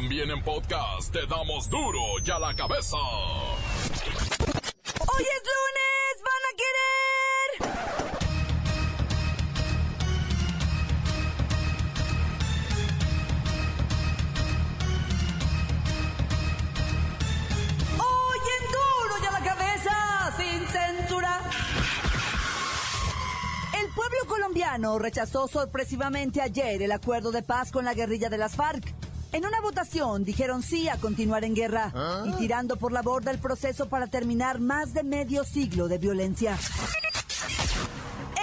También en podcast te damos duro y a la cabeza. Hoy es lunes, van a querer. Hoy en duro y a la cabeza, sin censura. El pueblo colombiano rechazó sorpresivamente ayer el acuerdo de paz con la guerrilla de las FARC. En una votación dijeron sí a continuar en guerra y tirando por la borda el proceso para terminar más de medio siglo de violencia.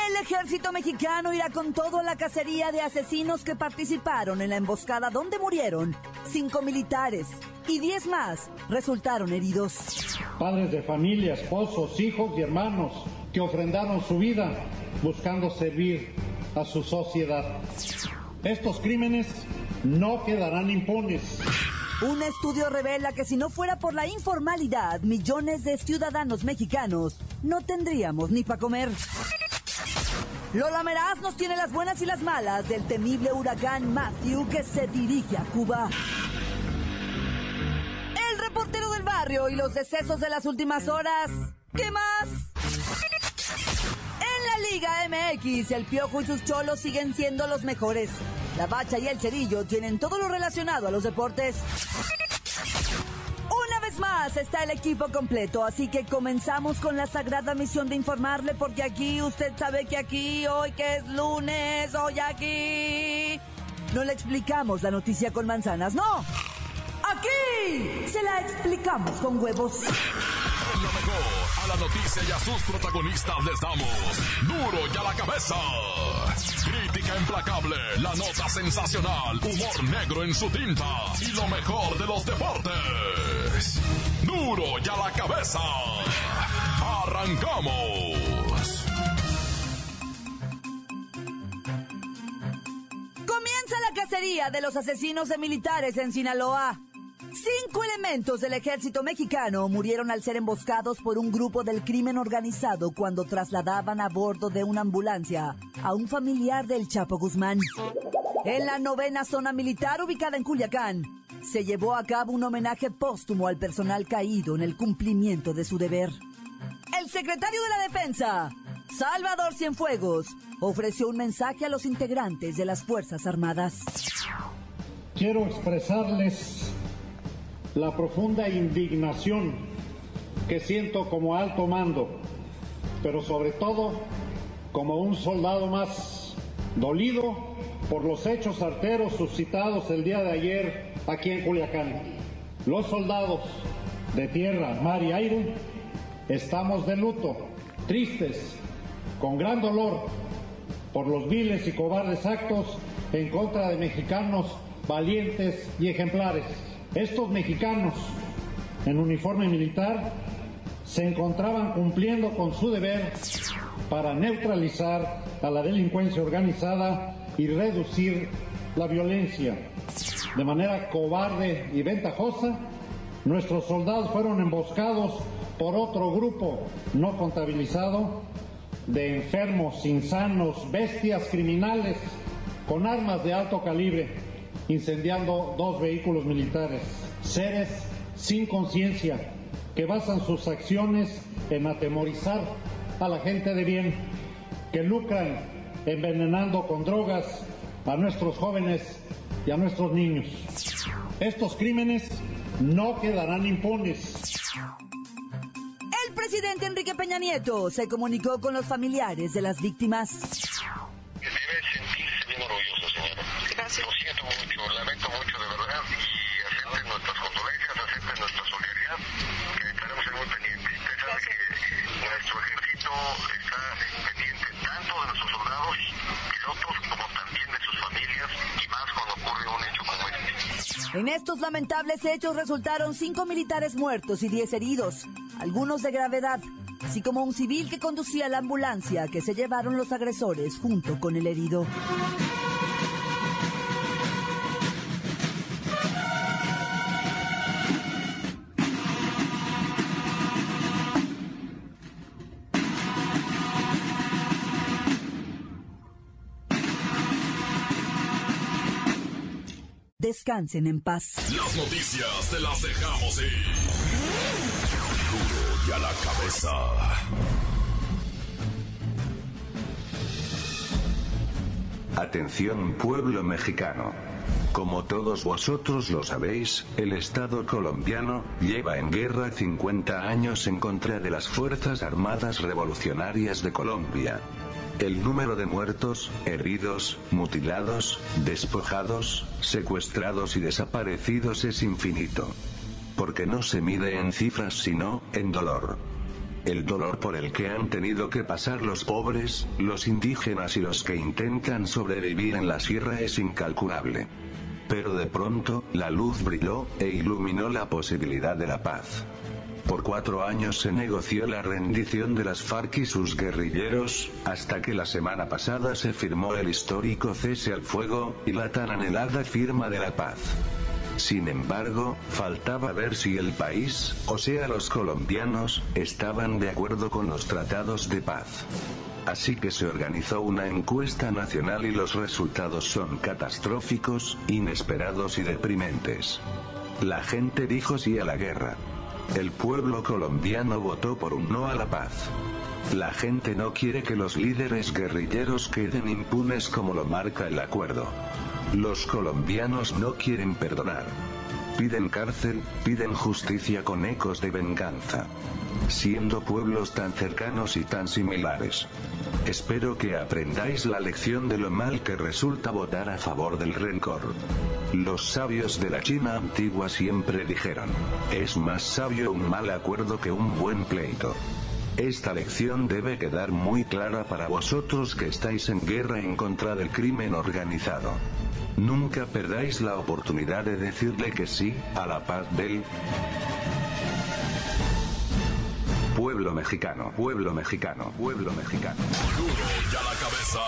El ejército mexicano irá con todo a la cacería de asesinos que participaron en la emboscada donde murieron cinco militares y diez más resultaron heridos. Padres de familia, esposos, hijos y hermanos que ofrendaron su vida buscando servir a su sociedad. Estos crímenes no quedarán impunes. Un estudio revela que si no fuera por la informalidad, millones de ciudadanos mexicanos no tendríamos ni para comer. Lola Meraz nos tiene las buenas y las malas del temible huracán Matthew que se dirige a Cuba. El reportero del barrio y los decesos de las últimas horas. ¿Qué más? Liga MX, el Piojo y sus cholos siguen siendo los mejores. La Bacha y el Cerillo tienen todo lo relacionado a los deportes. Una vez más está el equipo completo, así que comenzamos con la sagrada misión de informarle, porque aquí usted sabe que aquí, hoy que es lunes, hoy aquí, no le explicamos la noticia con manzanas, no. Aquí se la explicamos con huevos. Lo mejor, la noticia y a sus protagonistas les damos duro y a la cabeza. Crítica implacable, la nota sensacional, humor negro en su tinta y lo mejor de los deportes. Duro y a la cabeza. Arrancamos. Comienza la cacería de los asesinos de militares en Sinaloa. Cinco elementos del ejército mexicano murieron al ser emboscados por un grupo del crimen organizado cuando trasladaban a bordo de una ambulancia a un familiar del Chapo Guzmán. En la novena zona militar ubicada en Culiacán, se llevó a cabo un homenaje póstumo al personal caído en el cumplimiento de su deber. El secretario de la Defensa, Salvador Cienfuegos, ofreció un mensaje a los integrantes de las Fuerzas Armadas. Quiero expresarles la profunda indignación que siento como alto mando, pero sobre todo como un soldado más dolido por los hechos arteros suscitados el día de ayer aquí en Culiacán. Los soldados de tierra, mar y aire estamos de luto, tristes, con gran dolor por los viles y cobardes actos en contra de mexicanos valientes y ejemplares. Estos mexicanos en uniforme militar se encontraban cumpliendo con su deber para neutralizar a la delincuencia organizada y reducir la violencia. De manera cobarde y ventajosa, nuestros soldados fueron emboscados por otro grupo no contabilizado de enfermos, insanos, bestias criminales con armas de alto calibre, incendiando dos vehículos militares. Seres sin conciencia que basan sus acciones en atemorizar a la gente de bien, que lucran envenenando con drogas a nuestros jóvenes y a nuestros niños. Estos crímenes no quedarán impunes. El presidente Enrique Peña Nieto se comunicó con los familiares de las víctimas. Debe sentirse bien orgulloso, señora. Gracias. Lo siento mucho, lamento mucho de verdad y acepten nuestras condolencias, acepten nuestra solidaridad, que estaremos muy pendientes. Usted sabe que nuestro ejército está pendiente tanto de nuestros soldados, pilotos, como también de sus familias y más cuando ocurre un hecho como este. En estos lamentables hechos resultaron cinco militares muertos y diez heridos, algunos de gravedad, así como un civil que conducía la ambulancia que se llevaron los agresores junto con el herido. Descansen en paz. Las noticias te las dejamos ir. Duro y a la cabeza. Atención pueblo mexicano. Como todos vosotros lo sabéis, el Estado colombiano lleva en guerra 50 años en contra de las Fuerzas Armadas Revolucionarias de Colombia. El número de muertos, heridos, mutilados, despojados, secuestrados y desaparecidos es infinito. Porque no se mide en cifras sino, en dolor. El dolor por el que han tenido que pasar los pobres, los indígenas y los que intentan sobrevivir en la sierra es incalculable. Pero de pronto, la luz brilló, e iluminó la posibilidad de la paz. Por cuatro años se negoció la rendición de las FARC y sus guerrilleros, hasta que la semana pasada se firmó el histórico cese al fuego, y la tan anhelada firma de la paz. Sin embargo, faltaba ver si el país, o sea los colombianos, estaban de acuerdo con los tratados de paz. Así que se organizó una encuesta nacional y los resultados son catastróficos, inesperados y deprimentes. La gente dijo sí a la guerra. El pueblo colombiano votó por un no a la paz. La gente no quiere que los líderes guerrilleros queden impunes como lo marca el acuerdo. Los colombianos no quieren perdonar. Piden cárcel, piden justicia con ecos de venganza. Siendo pueblos tan cercanos y tan similares. Espero que aprendáis la lección de lo mal que resulta votar a favor del rencor. Los sabios de la China antigua siempre dijeron, es más sabio un mal acuerdo que un buen pleito. Esta lección debe quedar muy clara para vosotros que estáis en guerra en contra del crimen organizado. Nunca perdáis la oportunidad de decirle que sí, a la paz del pueblo mexicano, pueblo mexicano, pueblo mexicano. Duro y a la cabeza.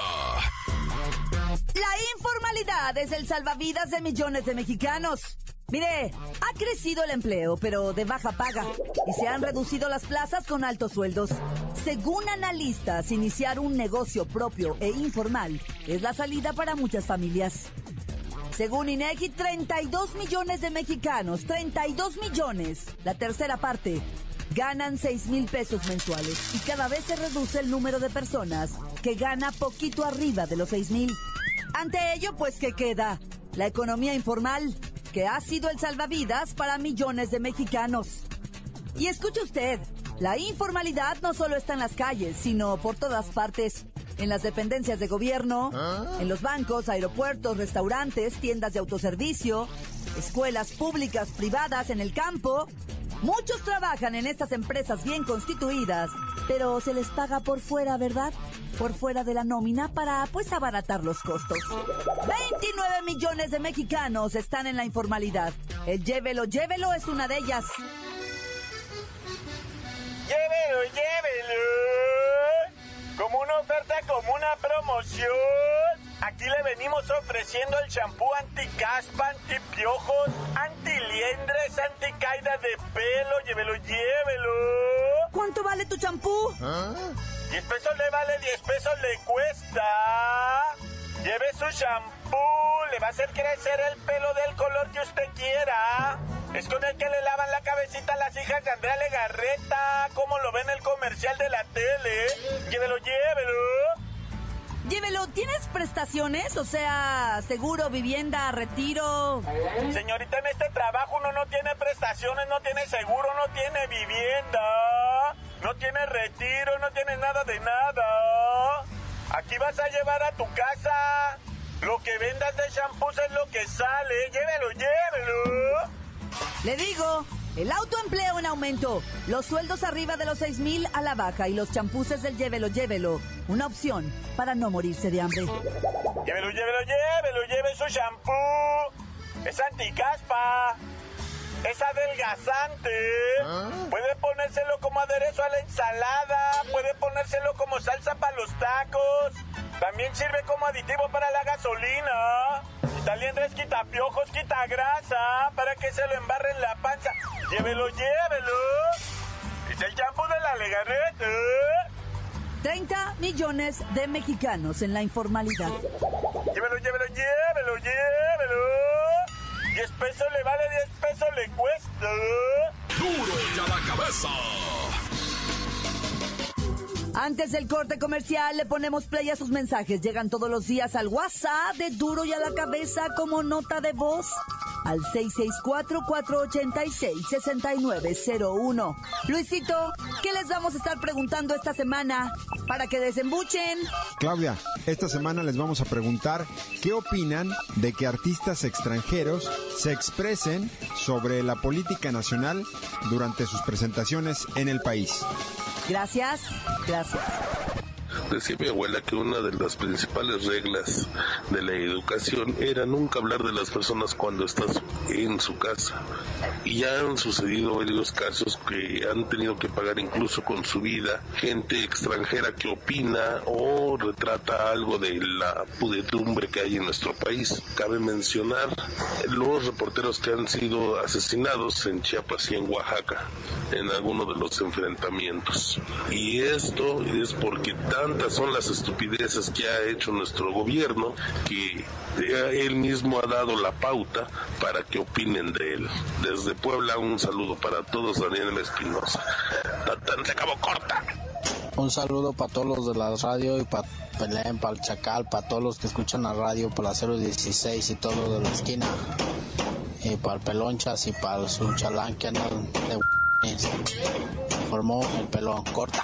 La informalidad es el salvavidas de millones de mexicanos. Mire, ha crecido el empleo, pero de baja paga, y se han reducido las plazas con altos sueldos. Según analistas, iniciar un negocio propio e informal es la salida para muchas familias. Según INEGI, 32 millones de mexicanos, 32 millones, la tercera parte, ganan 6 mil pesos mensuales y cada vez se reduce el número de personas que gana poquito arriba de los 6 mil. Ante ello, pues, ¿qué queda? La economía informal, que ha sido el salvavidas para millones de mexicanos. Y escuche usted, la informalidad no solo está en las calles, sino por todas partes. En las dependencias de gobierno, en los bancos, aeropuertos, restaurantes, tiendas de autoservicio, escuelas públicas, privadas, en el campo. Muchos trabajan en estas empresas bien constituidas, pero se les paga por fuera, ¿verdad? Por fuera de la nómina para, pues, abaratar los costos. 29 millones de mexicanos están en la informalidad. El llévelo, llévelo es una de ellas. Llévelo, llévelo. Como una oferta, como una promoción. Aquí le venimos ofreciendo el champú anti-caspa, anti-piojos, anti-liendres, anti-caída de pelo. Llévelo, llévelo. ¿Cuánto vale tu champú? 10 pesos le vale, 10 pesos le cuesta. Lleve su shampoo, le va a hacer crecer el pelo del color que usted quiera. Es con el que le lavan la cabecita a las hijas de Andrea Legarreta, como lo ve en el comercial de la tele. Llévelo, llévelo. Llévelo, ¿tienes prestaciones? O sea, seguro, vivienda, retiro. Señorita, en este trabajo uno no tiene prestaciones, no tiene seguro, no tiene vivienda, no tiene retiro, no tiene nada de nada. Aquí vas a llevar a tu casa. Lo que vendas de shampoos es lo que sale. Llévelo, llévelo. Le digo, el autoempleo en aumento, los sueldos arriba de los 6 mil a la baja y los champuses del llévelo, llévelo. Una opción para no morirse de hambre. Llévelo, llévelo, llévelo, lleve su shampoo. Es anticaspa. Es adelgazante. Puede ponérselo como aderezo a la ensalada. Puede ponérselo como salsa para los tacos. También sirve como aditivo para la gasolina. También es quita piojos, quita grasa. Para que se lo embarre en la panza. Llévelo, llévelo. Es el champú de la legarreta. 30 millones de mexicanos en la informalidad. Llévelo, llévelo, llévelo, llévelo. 10 pesos le vale, 10 pesos le cuesta. Duro y a la cabeza. Antes del corte comercial le ponemos play a sus mensajes. Llegan todos los días al WhatsApp de Duro y a la cabeza como nota de voz al 664-486-6901. Luisito, ¿qué les vamos a estar preguntando esta semana para que desembuchen? Claudia, esta semana les vamos a preguntar qué opinan de que artistas extranjeros se expresen sobre la política nacional durante sus presentaciones en el país. Gracias, gracias. Decía mi abuela que una de las principales reglas de la educación era nunca hablar de las personas cuando estás en su casa. Y ya han sucedido varios casos que han tenido que pagar incluso con su vida gente extranjera que opina o retrata algo de la pudedumbre que hay en nuestro país. Cabe mencionar los reporteros que han sido asesinados en Chiapas y en Oaxaca en alguno de los enfrentamientos. Y esto es porque tantas son las estupideces que ha hecho nuestro gobierno que él mismo ha dado la pauta para que opinen de él. Desde Puebla un saludo para todos, Daniel Espinosa. Se acabó corta. Un saludo para todos los de la radio y para Pelén, para el Chacal, para todos los que escuchan la radio, para la 016 y todos los de la esquina. Y para el Pelonchas y para su chalán que andan de formó el pelón corta.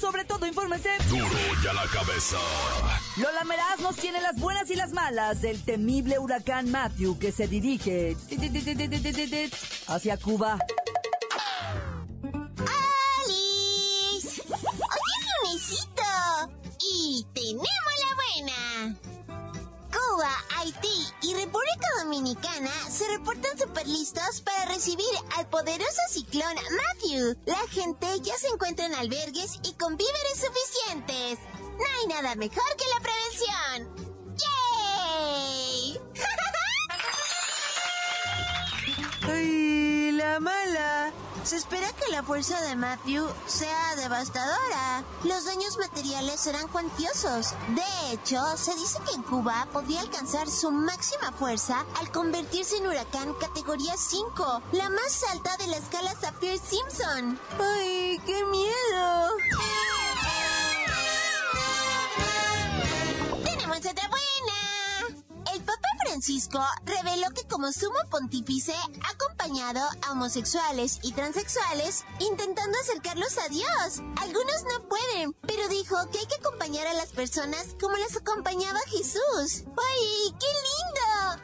Sobre todo, infórmese. Duro y a la cabeza. Lola Meraz nos tiene las buenas y las malas del temible huracán Matthew que se dirige hacia Cuba. ¡Alice! ¡Oye, lunesito! Y tenemos la buena. Cuba, Haití y Se reportan super listos para recibir al poderoso ciclón Matthew. La gente ya se encuentra en albergues y con víveres suficientes. No hay nada mejor que la prevención. ¡Yay! ¡Ay, la mala! Se espera que la fuerza de Matthew sea devastadora. Los daños materiales serán cuantiosos. De hecho, se dice que en Cuba podría alcanzar su máxima fuerza al convertirse en huracán categoría 5, la más alta de la escala Saffir-Simpson. ¡Ay, qué miedo! Francisco reveló que como sumo pontífice ha acompañado a homosexuales y transexuales intentando acercarlos a Dios. Algunos no pueden, pero dijo que hay que acompañar a las personas como las acompañaba Jesús. ¡Ay, qué lindo!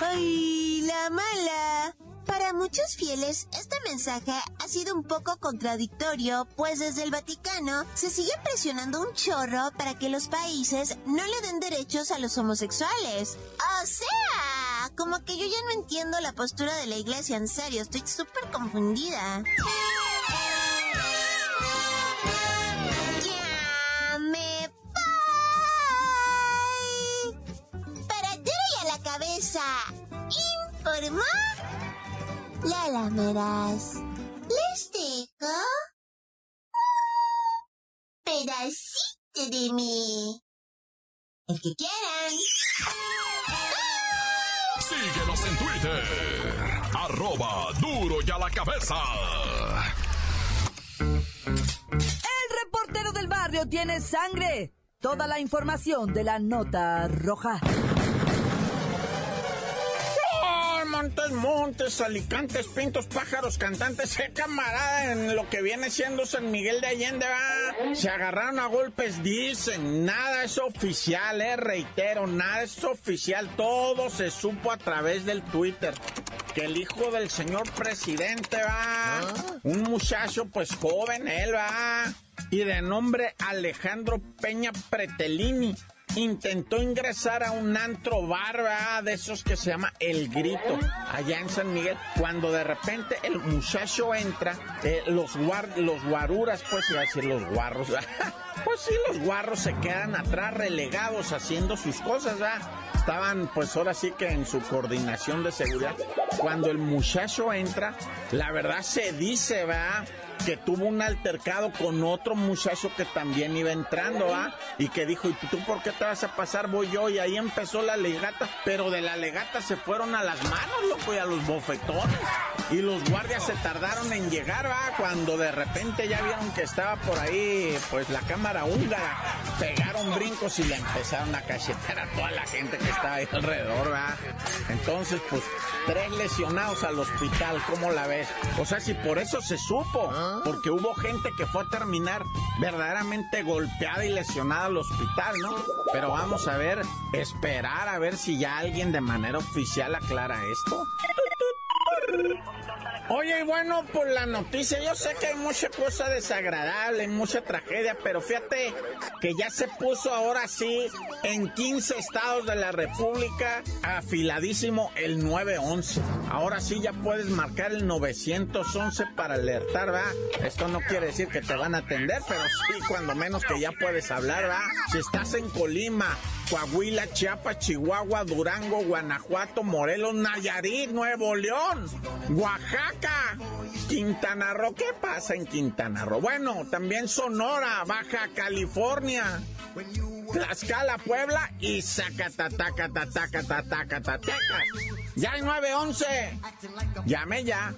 ¡Ay, la mala! Para muchos fieles, este mensaje ha sido un poco contradictorio, pues desde el Vaticano se sigue presionando un chorro para que los países no le den derechos a los homosexuales. O sea, como que yo ya no entiendo la postura de la iglesia, en serio, estoy súper confundida. Les dejo un pedacito de mí. El que quieran. Síguenos en Twitter. Arroba duro y a la cabeza. El reportero del barrio tiene sangre. Toda la información de la nota roja. Montes, montes, alicantes, pintos, pájaros, cantantes, eh, camarada, en lo que viene siendo San Miguel de Allende, va. Se agarraron a golpes, dicen, nada es oficial, eh, reitero, nada es oficial, todo se supo a través del Twitter. Que el hijo del señor presidente va, un muchacho pues joven, él va, y de nombre Alejandro Peña Pretelini intentó ingresar a un antro barba de esos que se llama El Grito, allá en San Miguel, cuando de repente el muchacho entra, eh, los, guar los guaruras, pues iba a decir los guarros, pues sí, los guarros se quedan atrás relegados haciendo sus cosas, ¿verdad? Estaban pues ahora sí que en su coordinación de seguridad. Cuando el muchacho entra, la verdad se dice, ¿verdad? Que tuvo un altercado con otro muchacho que también iba entrando, ¿ah? Y que dijo, ¿y tú por qué te vas a pasar? Voy yo. Y ahí empezó la legata, pero de la legata se fueron a las manos, loco, y a los bofetones. Y los guardias se tardaron en llegar, ¿va? Cuando de repente ya vieron que estaba por ahí, pues la cámara húngara. Pegaron brincos y le empezaron a cachetear a toda la gente que estaba ahí alrededor, ¿va? Entonces, pues, tres lesionados al hospital, ¿cómo la ves? O sea, si por eso se supo porque hubo gente que fue a terminar verdaderamente golpeada y lesionada al hospital, ¿no? Pero vamos a ver, esperar a ver si ya alguien de manera oficial aclara esto. Oye, y bueno, por la noticia, yo sé que hay mucha cosa desagradable, mucha tragedia, pero fíjate que ya se puso ahora sí en 15 estados de la República afiladísimo el 911. Ahora sí ya puedes marcar el 911 para alertar, ¿va? Esto no quiere decir que te van a atender, pero sí, cuando menos que ya puedes hablar, ¿va? Si estás en Colima, Coahuila, Chiapas, Chihuahua, Durango, Guanajuato, Morelos, Nayarit, Nuevo León, Oaxaca, Quintana Roo. ¿Qué pasa en Quintana Roo? Bueno, también Sonora, Baja California, Tlaxcala, Puebla y Zacatataca, Ya hay 911. Llame ya.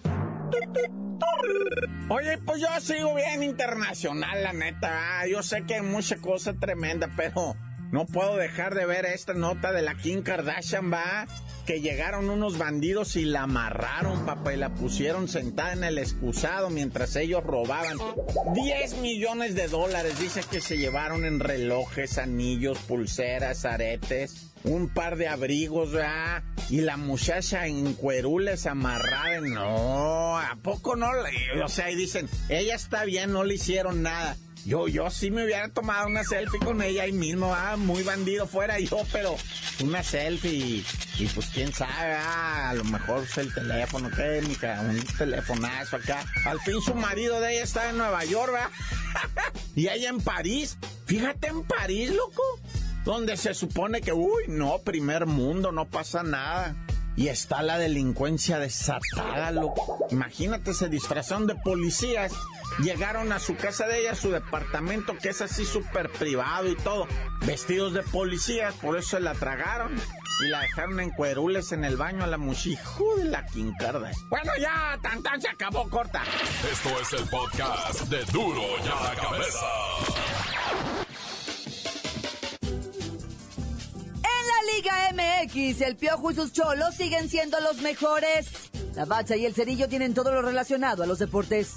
Oye, pues yo sigo bien internacional, la neta. Yo sé que hay mucha cosa tremenda, pero no puedo dejar de ver esta nota de la Kim Kardashian, va, que llegaron unos bandidos y la amarraron, papá, y la pusieron sentada en el excusado mientras ellos robaban 10 millones de dólares. Dice que se llevaron en relojes, anillos, pulseras, aretes, un par de abrigos, ¿verdad? Y la muchacha en cuerules amarrada. No, ¿a poco no? O sea, y dicen, ella está bien, no le hicieron nada. Yo, yo sí me hubiera tomado una selfie con ella ahí mismo, ah, muy bandido fuera yo, pero una selfie y, pues quién sabe, ah, a lo mejor es el teléfono técnica, un telefonazo acá. Al fin su marido de ella está en Nueva York, ¿verdad? y ella en París, fíjate en París, loco, donde se supone que, uy, no, primer mundo, no pasa nada. Y está la delincuencia desatada, loco. Imagínate, se disfrazaron de policías llegaron a su casa de ella, su departamento, que es así súper privado y todo, vestidos de policías, por eso se la tragaron y la dejaron en cuerules en el baño a la muchijo de la quincarda. Bueno, ya, tan tan se acabó corta. Esto es el podcast de Duro ya la cabeza. En la Liga MX, el Piojo y sus cholos siguen siendo los mejores. La bacha y el cerillo tienen todo lo relacionado a los deportes.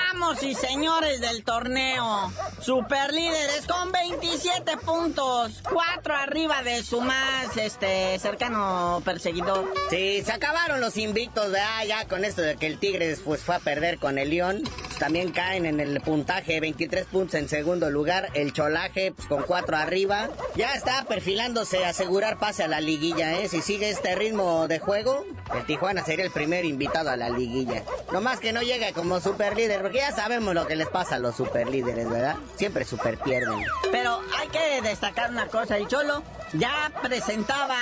y señores del torneo, super líderes con 27 puntos, cuatro arriba de su más este cercano perseguidor. Sí, se acabaron los invictos, ¿verdad? Ya con esto de que el Tigres pues, fue a perder con el León también caen en el puntaje, 23 puntos en segundo lugar, el Cholaje pues, con 4 arriba. Ya está perfilándose asegurar pase a la liguilla, ¿eh? Si sigue este ritmo de juego, el Tijuana sería el primer invitado a la liguilla. No más que no llegue como super líder, porque ya sabemos lo que les pasa a los super líderes, ¿verdad? Siempre super pierden. Pero hay que destacar una cosa, el Cholo ya presentaba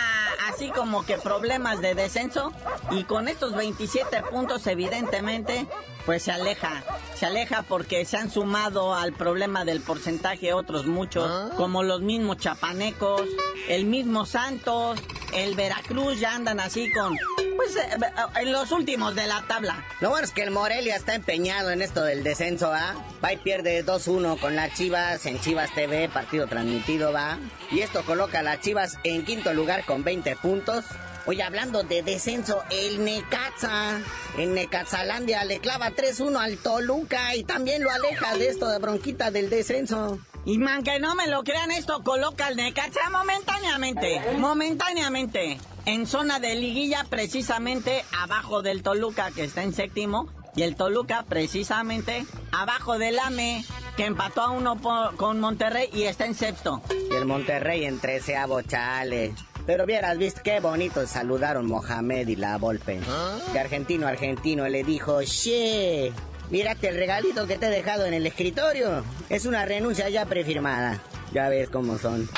así como que problemas de descenso y con estos 27 puntos evidentemente pues se aleja, se aleja porque se han sumado al problema del porcentaje otros muchos, ah. como los mismos chapanecos, el mismo Santos, el Veracruz ya andan así con pues eh, eh, en los últimos de la tabla. Lo bueno es que el Morelia está empeñado en esto del descenso, ¿va? Va y pierde 2-1 con las Chivas en Chivas TV, partido transmitido, ¿va? Y esto coloca a las Chivas en quinto lugar con 20 puntos. Oye, hablando de descenso, el Necaxa, en Necaxalandia le clava 3-1 al Toluca y también lo aleja de esto de bronquita del descenso. Y man, que no me lo crean, esto coloca al Necaxa momentáneamente, momentáneamente. en zona de liguilla, precisamente abajo del Toluca, que está en séptimo, y el Toluca precisamente abajo del AME, que empató a uno con Monterrey y está en sexto. Y el Monterrey en treceavo, chale. Pero vieras, viste qué bonito saludaron Mohamed y la Volpe. De argentino a argentino le dijo, che, mírate el regalito que te he dejado en el escritorio. Es una renuncia ya prefirmada. Ya ves cómo son.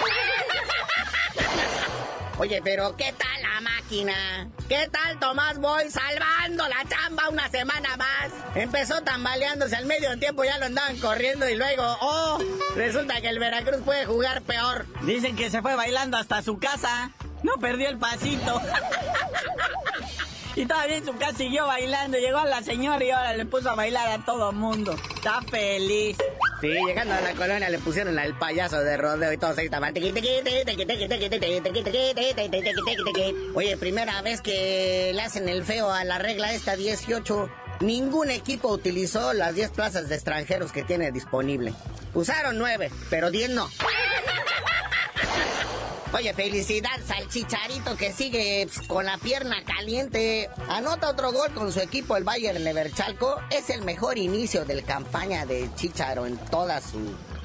Oye, pero ¿qué tal la máquina? ¿Qué tal Tomás Boy salvando la chamba una semana más? Empezó tambaleándose al medio tiempo, ya lo andaban corriendo y luego, oh, resulta que el Veracruz puede jugar peor. Dicen que se fue bailando hasta su casa. No perdió el pasito. Y todavía en su casa siguió bailando. Llegó a la señora y ahora le puso a bailar a todo mundo. Está feliz. Sí, llegando a la colonia le pusieron al payaso de rodeo y todo se estaban. Oye, primera vez que le hacen el feo a la regla esta 18. Ningún equipo utilizó las 10 plazas de extranjeros que tiene disponible. Usaron 9, pero 10 no. Oye, felicidades al Chicharito que sigue con la pierna caliente. Anota otro gol con su equipo, el Bayern Leverchalco. Es el mejor inicio de la campaña de Chicharo en toda su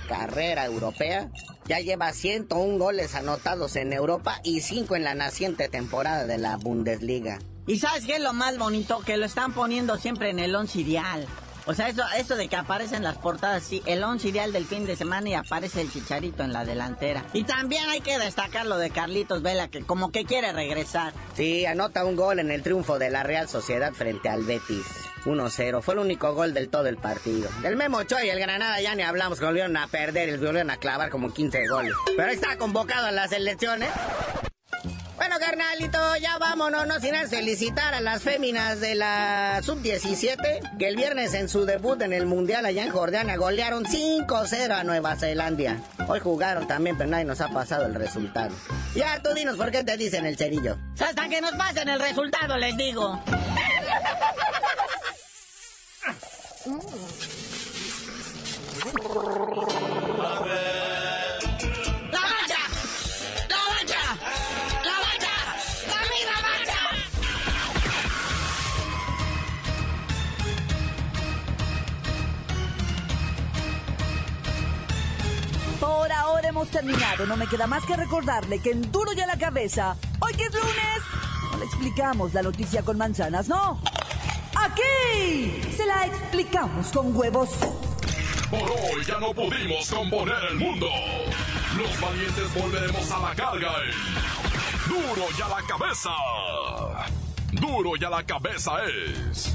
carrera europea. Ya lleva 101 goles anotados en Europa y 5 en la naciente temporada de la Bundesliga. ¿Y sabes qué es lo más bonito? Que lo están poniendo siempre en el once ideal. O sea, eso, eso de que aparecen las portadas, sí, el once ideal del fin de semana y aparece el chicharito en la delantera. Y también hay que destacar lo de Carlitos Vela, que como que quiere regresar. Sí, anota un gol en el triunfo de la Real Sociedad frente al Betis. 1-0. Fue el único gol del todo el partido. Del Memo Ochoa y el Granada ya ni hablamos, volvieron a perder y volvieron a clavar como 15 goles. Pero está convocado a las elecciones. Bueno, carnalito, ya vámonos, no sin felicitar a las féminas de la Sub-17, que el viernes en su debut en el Mundial allá en Jordania golearon 5-0 a Nueva Zelanda. Hoy jugaron también, pero nadie nos ha pasado el resultado. Ya, tú dinos por qué te dicen el cerillo. Hasta que nos pasen el resultado, les digo. terminado. No me queda más que recordarle que en Duro ya la cabeza, hoy que es lunes, no le explicamos la noticia con manzanas, no. Aquí se la explicamos con huevos. Por hoy ya no pudimos componer el mundo. Los valientes volveremos a la carga en Duro ya la cabeza. Duro ya la cabeza es